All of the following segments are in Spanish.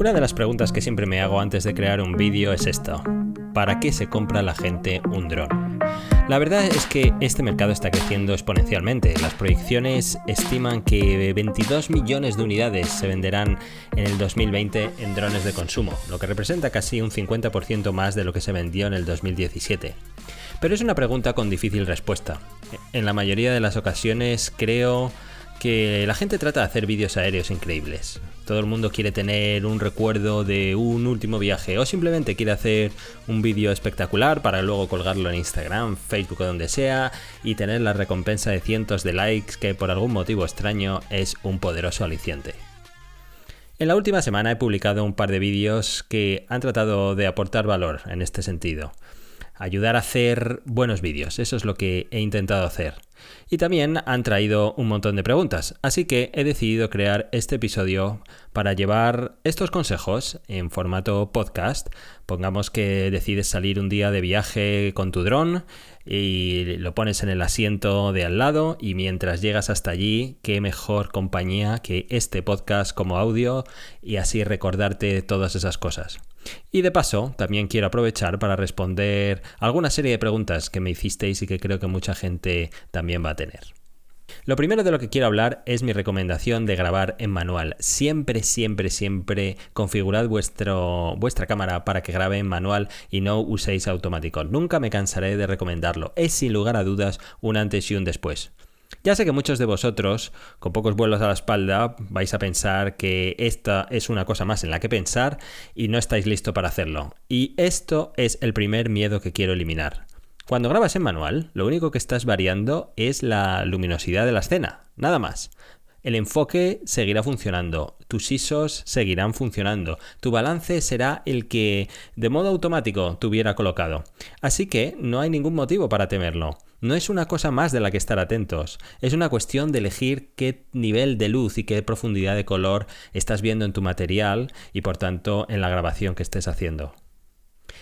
Una de las preguntas que siempre me hago antes de crear un vídeo es esta. ¿Para qué se compra la gente un dron? La verdad es que este mercado está creciendo exponencialmente. Las proyecciones estiman que 22 millones de unidades se venderán en el 2020 en drones de consumo, lo que representa casi un 50% más de lo que se vendió en el 2017. Pero es una pregunta con difícil respuesta. En la mayoría de las ocasiones creo que la gente trata de hacer vídeos aéreos increíbles. Todo el mundo quiere tener un recuerdo de un último viaje o simplemente quiere hacer un vídeo espectacular para luego colgarlo en Instagram, Facebook o donde sea y tener la recompensa de cientos de likes que por algún motivo extraño es un poderoso aliciente. En la última semana he publicado un par de vídeos que han tratado de aportar valor en este sentido ayudar a hacer buenos vídeos. Eso es lo que he intentado hacer. Y también han traído un montón de preguntas, así que he decidido crear este episodio para llevar estos consejos en formato podcast. Pongamos que decides salir un día de viaje con tu dron y lo pones en el asiento de al lado y mientras llegas hasta allí, qué mejor compañía que este podcast como audio y así recordarte todas esas cosas. Y de paso, también quiero aprovechar para responder alguna serie de preguntas que me hicisteis y que creo que mucha gente también va a tener. Lo primero de lo que quiero hablar es mi recomendación de grabar en manual. Siempre, siempre, siempre configurad vuestra cámara para que grabe en manual y no uséis automático. Nunca me cansaré de recomendarlo. Es sin lugar a dudas un antes y un después. Ya sé que muchos de vosotros, con pocos vuelos a la espalda, vais a pensar que esta es una cosa más en la que pensar y no estáis listos para hacerlo. Y esto es el primer miedo que quiero eliminar. Cuando grabas en manual, lo único que estás variando es la luminosidad de la escena, nada más. El enfoque seguirá funcionando, tus ISOs seguirán funcionando, tu balance será el que de modo automático tuviera colocado. Así que no hay ningún motivo para temerlo. No es una cosa más de la que estar atentos, es una cuestión de elegir qué nivel de luz y qué profundidad de color estás viendo en tu material y por tanto en la grabación que estés haciendo.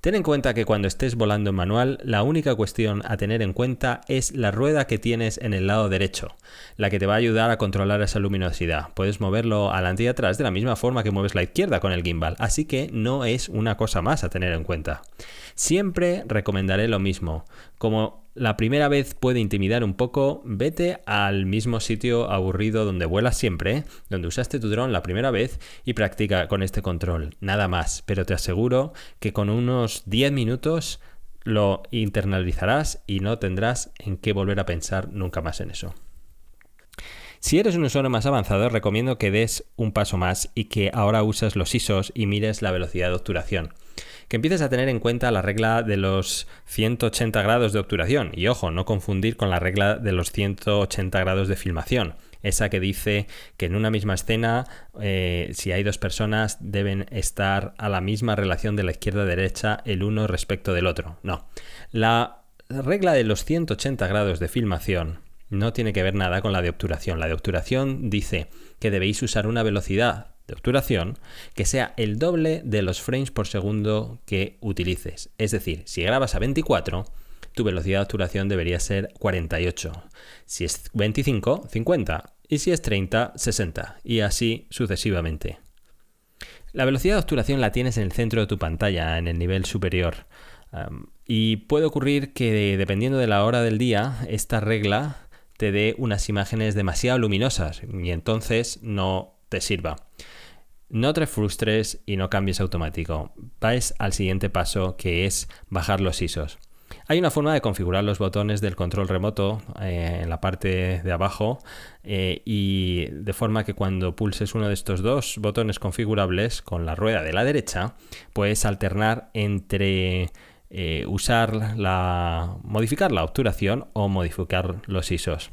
Ten en cuenta que cuando estés volando en manual, la única cuestión a tener en cuenta es la rueda que tienes en el lado derecho, la que te va a ayudar a controlar esa luminosidad. Puedes moverlo adelante y atrás de la misma forma que mueves la izquierda con el gimbal, así que no es una cosa más a tener en cuenta. Siempre recomendaré lo mismo. Como la primera vez puede intimidar un poco, vete al mismo sitio aburrido donde vuelas siempre, donde usaste tu dron la primera vez y practica con este control. Nada más, pero te aseguro que con unos 10 minutos lo internalizarás y no tendrás en qué volver a pensar nunca más en eso. Si eres un usuario más avanzado, recomiendo que des un paso más y que ahora uses los ISOs y mires la velocidad de obturación que empieces a tener en cuenta la regla de los 180 grados de obturación. Y ojo, no confundir con la regla de los 180 grados de filmación. Esa que dice que en una misma escena, eh, si hay dos personas, deben estar a la misma relación de la izquierda a derecha el uno respecto del otro. No. La regla de los 180 grados de filmación no tiene que ver nada con la de obturación. La de obturación dice que debéis usar una velocidad de obturación que sea el doble de los frames por segundo que utilices. Es decir, si grabas a 24, tu velocidad de obturación debería ser 48. Si es 25, 50. Y si es 30, 60. Y así sucesivamente. La velocidad de obturación la tienes en el centro de tu pantalla, en el nivel superior. y puede ocurrir que dependiendo de la hora del día, esta regla te dé unas imágenes demasiado luminosas y entonces no te sirva. No te frustres y no cambies automático. Vais al siguiente paso que es bajar los ISOs. Hay una forma de configurar los botones del control remoto eh, en la parte de abajo eh, y de forma que cuando pulses uno de estos dos botones configurables con la rueda de la derecha puedes alternar entre eh, usar la modificar la obturación o modificar los ISOs.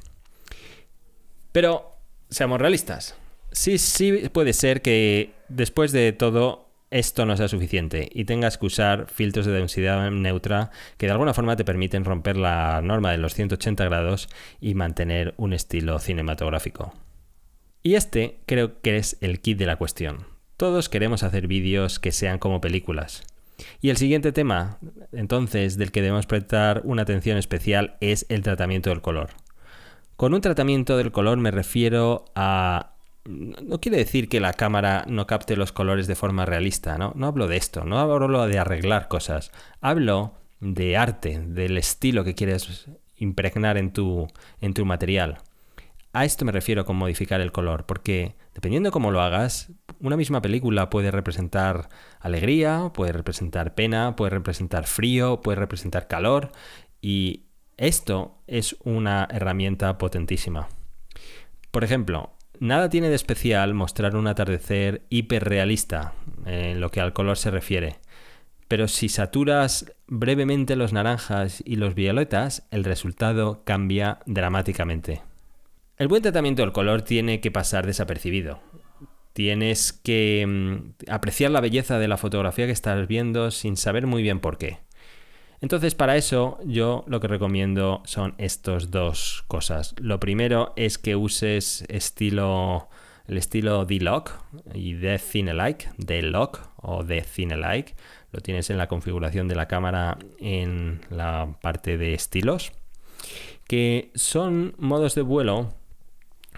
Pero seamos realistas sí, sí puede ser que después de todo esto no sea suficiente y tengas que usar filtros de densidad neutra que de alguna forma te permiten romper la norma de los 180 grados y mantener un estilo cinematográfico. Y este creo que es el kit de la cuestión. Todos queremos hacer vídeos que sean como películas. Y el siguiente tema, entonces, del que debemos prestar una atención especial es el tratamiento del color. Con un tratamiento del color me refiero a no quiere decir que la cámara no capte los colores de forma realista, ¿no? No hablo de esto, no hablo de arreglar cosas. Hablo de arte, del estilo que quieres impregnar en tu, en tu material. A esto me refiero con modificar el color, porque dependiendo de cómo lo hagas, una misma película puede representar alegría, puede representar pena, puede representar frío, puede representar calor, y esto es una herramienta potentísima. Por ejemplo, nada tiene de especial mostrar un atardecer hiperrealista en lo que al color se refiere. Pero si saturas brevemente los naranjas y los violetas, el resultado cambia dramáticamente. El buen tratamiento del color tiene que pasar desapercibido. Tienes que mm, apreciar la belleza de la fotografía que estás viendo sin saber muy bien por qué. Entonces, para eso yo lo que recomiendo son estas dos cosas. Lo primero es que uses estilo el estilo D-Lock y de Cinelike, D-Lock o de Cinelike. Lo tienes en la configuración de la cámara en la parte de estilos, que son modos de vuelo,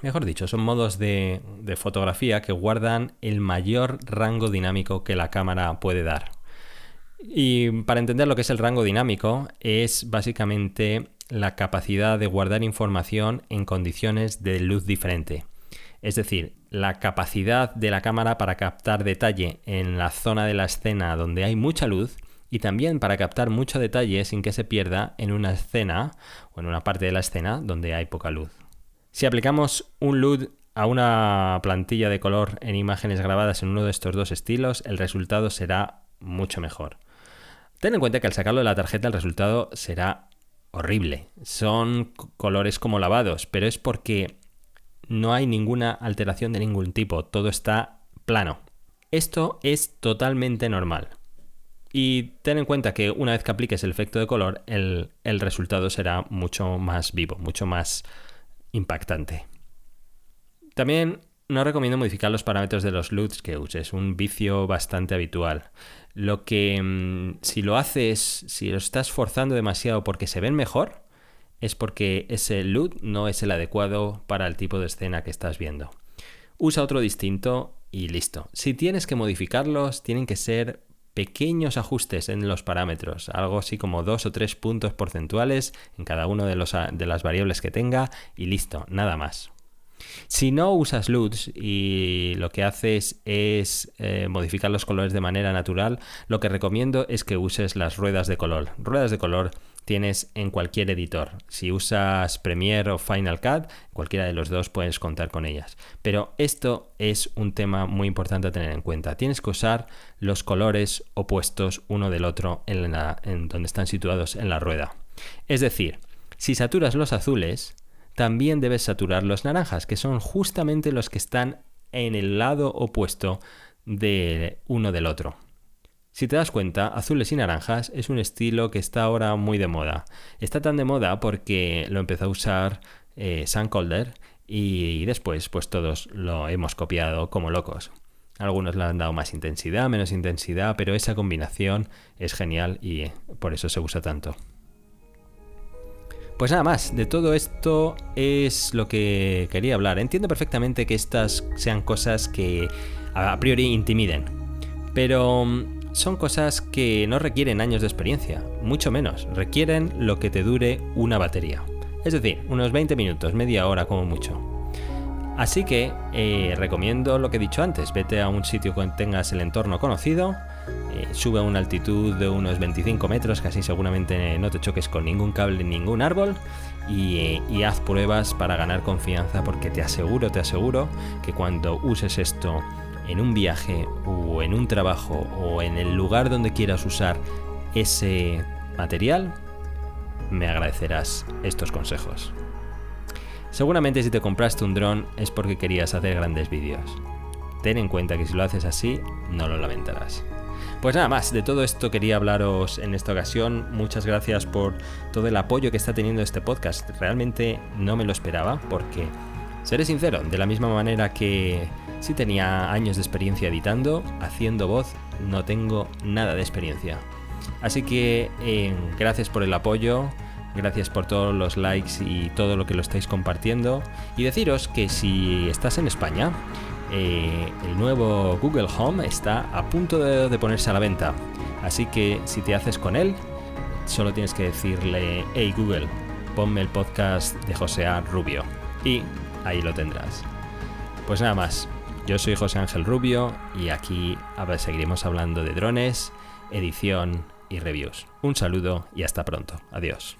mejor dicho, son modos de fotografía que guardan el mayor rango dinámico que la cámara puede dar. Y para entender lo que es el rango dinámico, es básicamente la capacidad de guardar información en condiciones de luz diferente. Es decir, la capacidad de la cámara para captar detalle en la zona de la escena donde hay mucha luz y también para captar mucho detalle sin que se pierda en una escena o en una parte de la escena donde hay poca luz. Si aplicamos un LUT a una plantilla de color en imágenes grabadas en uno de estos dos estilos, el resultado será mucho mejor. Ten en cuenta que al sacarlo de la tarjeta el resultado será horrible. Son colores como lavados, pero es porque no hay ninguna alteración de ningún tipo, todo está plano. Esto es totalmente normal. Y ten en cuenta que una vez que apliques el efecto de color, el, resultado será mucho más vivo, mucho más impactante. También no recomiendo modificar los parámetros de los LUTs que uses, un vicio bastante habitual. Lo que mm, si lo haces, si lo estás forzando demasiado porque se ven mejor, es porque ese LUT no es el adecuado para el tipo de escena que estás viendo. Usa otro distinto y listo. Si tienes que modificarlos, tienen que ser pequeños ajustes en los parámetros, algo así como dos o tres puntos porcentuales en cada de, de las variables que tenga y listo, nada más. Si no usas LUTs y lo que haces es eh, modificar los colores de manera natural, lo que recomiendo es que uses las ruedas de color. Ruedas de color tienes en cualquier editor. Si usas Premiere o Final Cut, cualquiera de los dos puedes contar con ellas. Pero esto es un tema muy importante a tener en cuenta. Tienes que usar los colores opuestos uno del otro en, en donde están situados en la rueda. Es decir, si saturas los azules, también debes saturar los naranjas, que son justamente los que están en el lado opuesto de uno del otro. Si te das cuenta, azules y naranjas es un estilo que está ahora muy de moda. Está tan de moda porque lo empezó a usar eh, Sam Calder y después pues todos lo hemos copiado como locos. Algunos le han dado más intensidad, menos intensidad, pero esa combinación es genial y por eso se usa tanto. Pues nada más, de todo esto es lo que quería hablar. Entiendo perfectamente que estas sean cosas que a priori intimiden, pero mm, son cosas que no requieren años de experiencia, mucho menos, requieren lo que te dure una batería. Es decir, unos 20 minutos, media hora como mucho. Así que eh, recomiendo lo que he dicho antes, vete a un sitio que tengas el entorno conocido, eh, sube a una altitud de unos 25 metros, casi seguramente no te choques con ningún cable, ningún árbol, y, eh, y haz pruebas para ganar confianza, porque te aseguro, te aseguro que cuando uses esto en un viaje o en un trabajo o en el lugar donde quieras usar ese material, me agradecerás estos consejos. Seguramente si te compraste un dron es porque querías hacer grandes vídeos. Ten en cuenta que si lo haces así, no lo lamentarás. Pues nada más, de todo esto quería hablaros en esta ocasión. Muchas gracias por todo el apoyo que está teniendo este podcast. Realmente no me lo esperaba porque, seré sincero, de la misma manera que si tenía años de experiencia editando, haciendo voz no tengo nada de experiencia. Así que eh, gracias por el apoyo, Gracias por todos los likes y todo lo que lo estáis compartiendo. Y deciros que si estás en España, eh, el nuevo Google Home está a punto de, ponerse a la venta. Así que si te haces con él, solo tienes que decirle, hey Google, ponme el podcast de José A. Rubio. Y ahí lo tendrás. Pues nada más, yo soy José Ángel Rubio y aquí seguiremos hablando de drones, edición y reviews. Un saludo y hasta pronto. Adiós.